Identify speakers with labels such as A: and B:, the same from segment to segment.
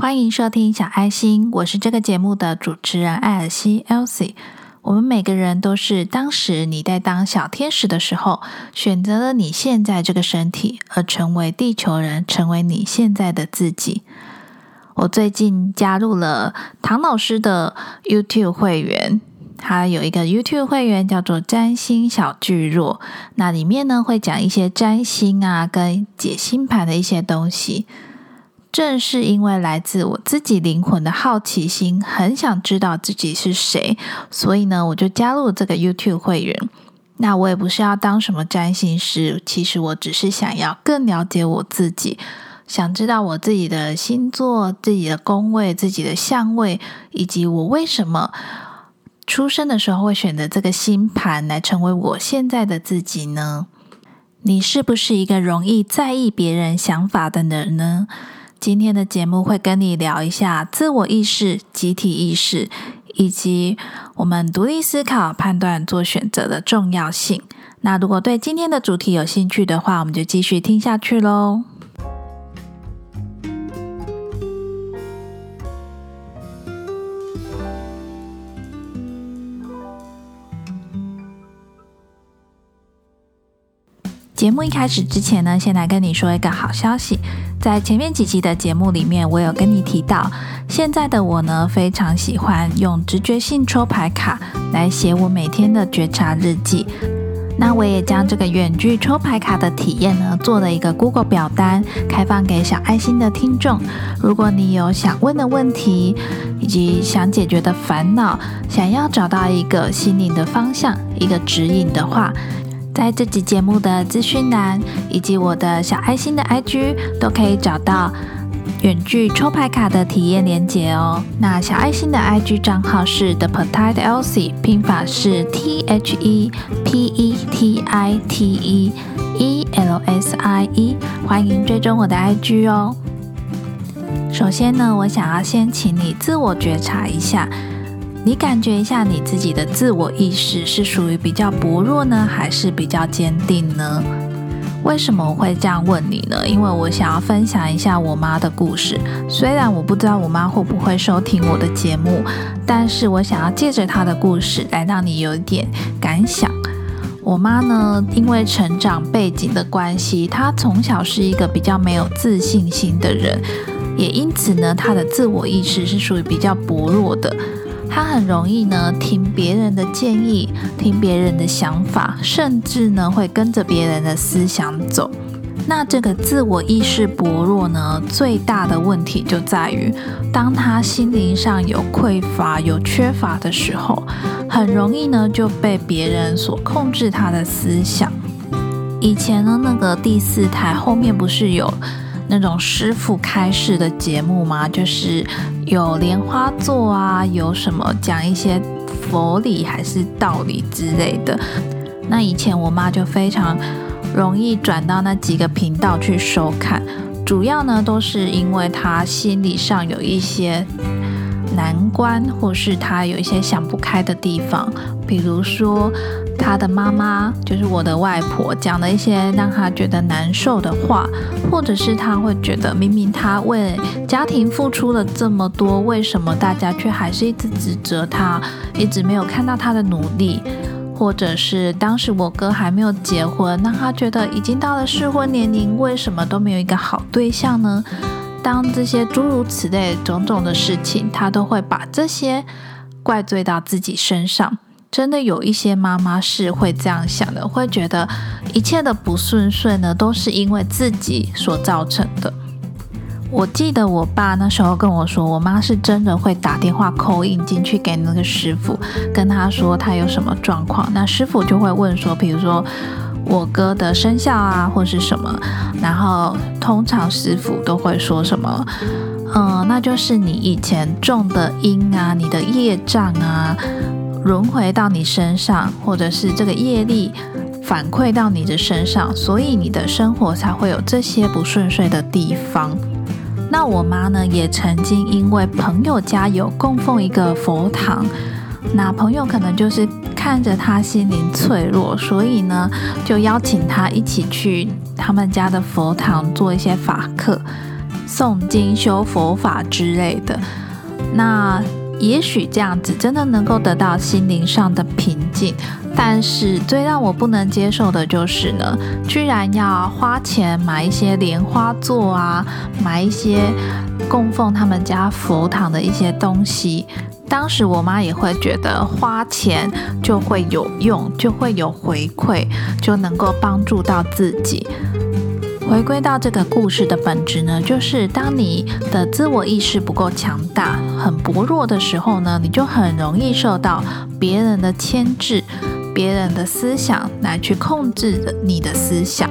A: 欢迎收听小爱心，我是这个节目的主持人艾尔西 （Elsie）。我们每个人都是当时你在当小天使的时候，选择了你现在这个身体，而成为地球人，成为你现在的自己。我最近加入了唐老师的 YouTube 会员，他有一个 YouTube 会员叫做“占星小巨弱”，那里面呢会讲一些占星啊跟解星盘的一些东西。正是因为来自我自己灵魂的好奇心，很想知道自己是谁，所以呢我就加入这个 YouTube 会员。那我也不是要当什么占星师，其实我只是想要更了解我自己。想知道我自己的星座、自己的宫位、自己的相位，以及我为什么出生的时候会选择这个星盘来成为我现在的自己呢？你是不是一个容易在意别人想法的人呢？今天的节目会跟你聊一下自我意识、集体意识，以及我们独立思考、判断、做选择的重要性。那如果对今天的主题有兴趣的话，我们就继续听下去喽。节目一开始之前呢，先来跟你说一个好消息。在前面几集的节目里面，我有跟你提到，现在的我呢，非常喜欢用直觉性抽牌卡来写我每天的觉察日记。那我也将这个远距抽牌卡的体验呢，做了一个 Google 表单，开放给小爱心的听众。如果你有想问的问题，以及想解决的烦恼，想要找到一个心灵的方向，一个指引的话。在这集节目的资讯栏以及我的小爱心的 IG 都可以找到远距抽牌卡的体验连接哦。那小爱心的 IG 账号是 The Petite Elsie，拼法是 T H E P E T I T E E L S I E，欢迎追踪我的 IG 哦。首先呢，我想要先请你自我觉察一下。你感觉一下，你自己的自我意识是属于比较薄弱呢，还是比较坚定呢？为什么我会这样问你呢？因为我想要分享一下我妈的故事。虽然我不知道我妈会不会收听我的节目，但是我想要借着她的故事来让你有一点感想。我妈呢，因为成长背景的关系，她从小是一个比较没有自信心的人，也因此呢，她的自我意识是属于比较薄弱的。他很容易呢听别人的建议，听别人的想法，甚至呢会跟着别人的思想走。那这个自我意识薄弱呢，最大的问题就在于，当他心灵上有匮乏、有缺乏的时候，很容易呢就被别人所控制他的思想。以前呢，那个第四台后面不是有？那种师傅开示的节目吗？就是有莲花座啊，有什么讲一些佛理还是道理之类的。那以前我妈就非常容易转到那几个频道去收看，主要呢都是因为她心理上有一些难关，或是他有一些想不开的地方，比如说。他的妈妈就是我的外婆，讲了一些让他觉得难受的话，或者是他会觉得明明他为家庭付出了这么多，为什么大家却还是一直指责他，一直没有看到他的努力？或者是当时我哥还没有结婚，让他觉得已经到了适婚年龄，为什么都没有一个好对象呢？当这些诸如此类种种的事情，他都会把这些怪罪到自己身上。真的有一些妈妈是会这样想的，会觉得一切的不顺遂呢，都是因为自己所造成的。我记得我爸那时候跟我说，我妈是真的会打电话扣印进去给那个师傅，跟他说他有什么状况，那师傅就会问说，比如说我哥的生肖啊，或是什么，然后通常师傅都会说什么，嗯，那就是你以前种的因啊，你的业障啊。轮回到你身上，或者是这个业力反馈到你的身上，所以你的生活才会有这些不顺遂的地方。那我妈呢，也曾经因为朋友家有供奉一个佛堂，那朋友可能就是看着他心灵脆弱，所以呢，就邀请他一起去他们家的佛堂做一些法课。诵经修佛法之类的。那也许这样子真的能够得到心灵上的平静。但是最让我不能接受的就是呢，居然要花钱买一些莲花座啊，买一些供奉他们家佛堂的一些东西。当时我妈也会觉得花钱就会有用，就会有回馈，就能够帮助到自己。回归到这个故事的本质呢，就是当你的自我意识不够强大、很薄弱的时候呢，你就很容易受到别人的牵制。别人的思想来去控制你的思想。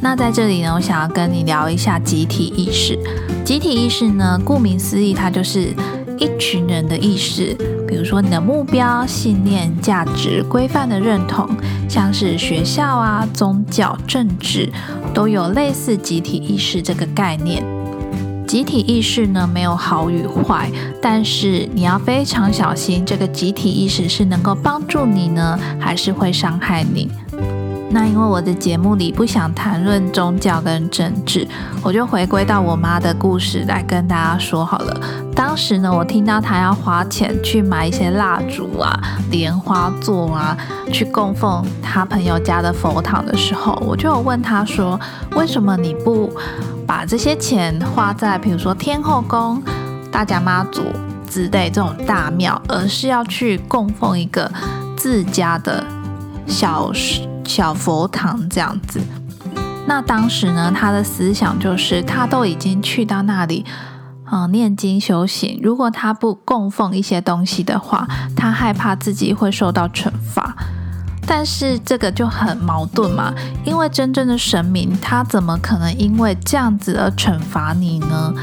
A: 那在这里呢，我想要跟你聊一下集体意识。集体意识呢，顾名思义，它就是一群人的意识。比如说你的目标、信念、价值、规范的认同，像是学校啊、宗教、政治，都有类似集体意识这个概念。集体意识呢，没有好与坏，但是你要非常小心，这个集体意识是能够帮助你呢，还是会伤害你？那因为我的节目里不想谈论宗教跟政治，我就回归到我妈的故事来跟大家说好了。当时呢，我听到她要花钱去买一些蜡烛啊、莲花座啊，去供奉她朋友家的佛堂的时候，我就问她说：“为什么你不把这些钱花在比如说天后宫、大甲妈祖之类这种大庙，而是要去供奉一个自家的小？”小佛堂这样子，那当时呢，他的思想就是他都已经去到那里，嗯，念经修行。如果他不供奉一些东西的话，他害怕自己会受到惩罚。但是这个就很矛盾嘛，因为真正的神明，他怎么可能因为这样子而惩罚你呢？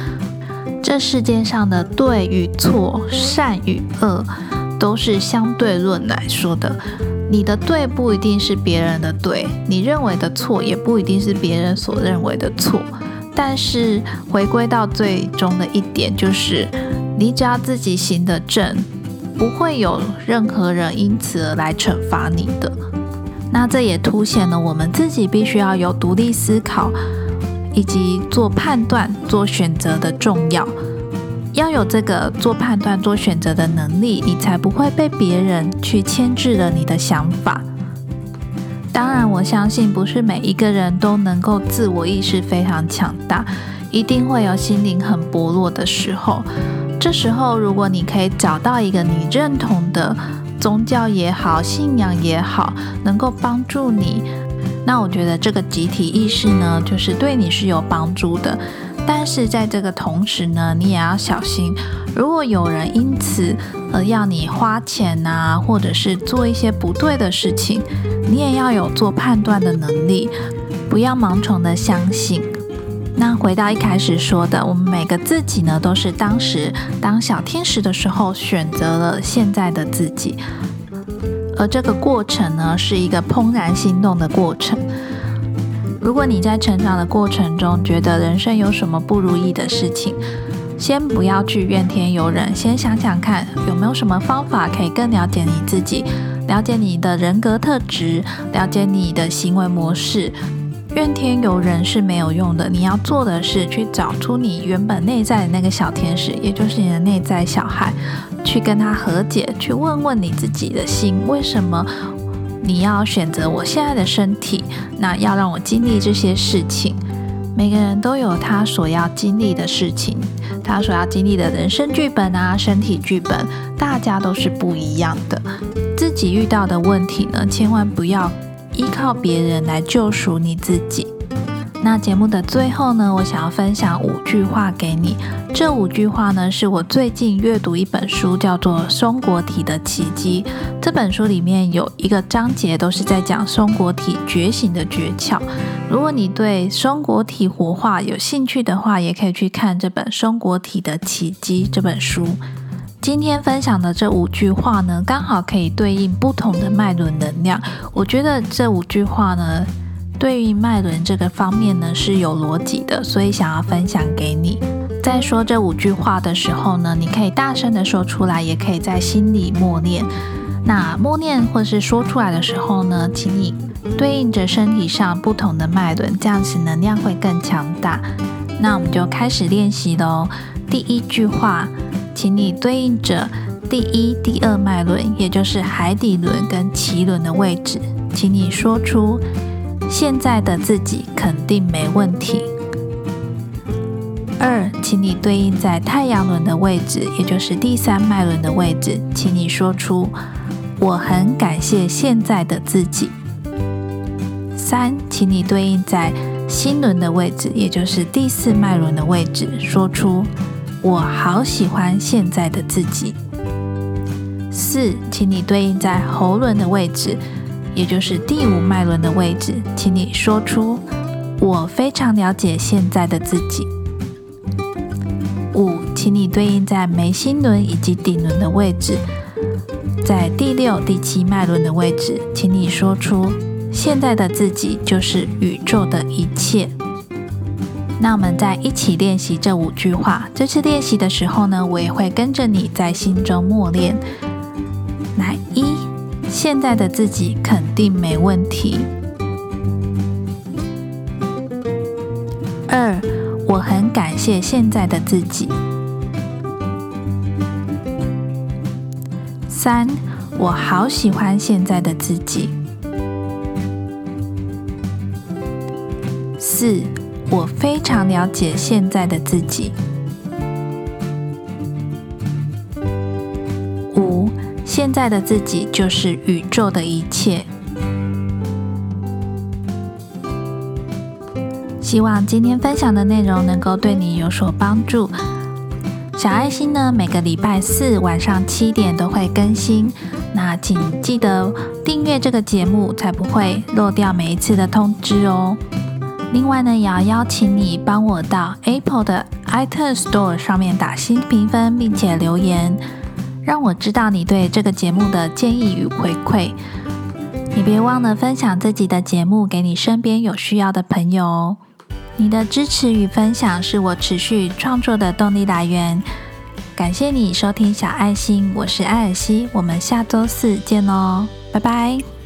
A: 这世界上的对与错、善与恶，都是相对论来说的。你的对不一定是别人的对，你认为的错也不一定是别人所认为的错。但是回归到最终的一点，就是你只要自己行得正，不会有任何人因此而来惩罚你的。那这也凸显了我们自己必须要有独立思考，以及做判断、做选择的重要。要有这个做判断、做选择的能力，你才不会被别人去牵制了你的想法。当然，我相信不是每一个人都能够自我意识非常强大，一定会有心灵很薄弱的时候。这时候，如果你可以找到一个你认同的宗教也好、信仰也好，能够帮助你，那我觉得这个集体意识呢，就是对你是有帮助的。但是在这个同时呢，你也要小心，如果有人因此而要你花钱呐，或者是做一些不对的事情，你也要有做判断的能力，不要盲从的相信。那回到一开始说的，我们每个自己呢，都是当时当小天使的时候选择了现在的自己，而这个过程呢，是一个怦然心动的过程。如果你在成长的过程中觉得人生有什么不如意的事情，先不要去怨天尤人，先想想看有没有什么方法可以更了解你自己，了解你的人格特质，了解你的行为模式。怨天尤人是没有用的，你要做的是去找出你原本内在的那个小天使，也就是你的内在小孩，去跟他和解，去问问你自己的心，为什么？你要选择我现在的身体，那要让我经历这些事情。每个人都有他所要经历的事情，他所要经历的人生剧本啊，身体剧本，大家都是不一样的。自己遇到的问题呢，千万不要依靠别人来救赎你自己。那节目的最后呢，我想要分享五句话给你。这五句话呢，是我最近阅读一本书，叫做《松果体的奇迹》。这本书里面有一个章节，都是在讲松果体觉醒的诀窍。如果你对松果体活化有兴趣的话，也可以去看这本《松果体的奇迹》这本书。今天分享的这五句话呢，刚好可以对应不同的脉轮能量。我觉得这五句话呢。对于脉轮这个方面呢是有逻辑的，所以想要分享给你。在说这五句话的时候呢，你可以大声的说出来，也可以在心里默念。那默念或是说出来的时候呢，请你对应着身体上不同的脉轮，这样子能量会更强大。那我们就开始练习喽。第一句话，请你对应着第一、第二脉轮，也就是海底轮跟脐轮的位置，请你说出现在的自己肯定没问题。二，请你对应在太阳轮的位置，也就是第三脉轮的位置，请你说出我很感谢现在的自己。三，请你对应在心轮的位置，也就是第四脉轮的位置，说出我好喜欢现在的自己。四，请你对应在喉轮的位置，也就是第五脉轮的位置，请你说出我非常了解现在的自己。五，请你对应在眉心轮以及顶轮的位置，在第六、第七脉轮的位置，请你说出现在的自己就是宇宙的一切。那我们再一起练习这五句话。这次练习的时候呢，我也会跟着你在心中默念：来，一，现在的自己肯定没问题；二。我很感谢现在的自己。三，我好喜欢现在的自己。四，我非常了解现在的自己。五，现在的自己就是宇宙的一切。希望今天分享的内容能够对你有所帮助。小爱心呢，每个礼拜四晚上七点都会更新，那请记得订阅这个节目，才不会漏掉每一次的通知哦。另外呢，也要邀请你帮我到 Apple 的 iTunes Store 上面打新评分，并且留言，让我知道你对这个节目的建议与回馈。你别忘了分享自己的节目给你身边有需要的朋友哦。你的支持与分享是我持续创作的动力来源。感谢你收听小爱心，我是艾尔西，我们下周四见喽，拜拜。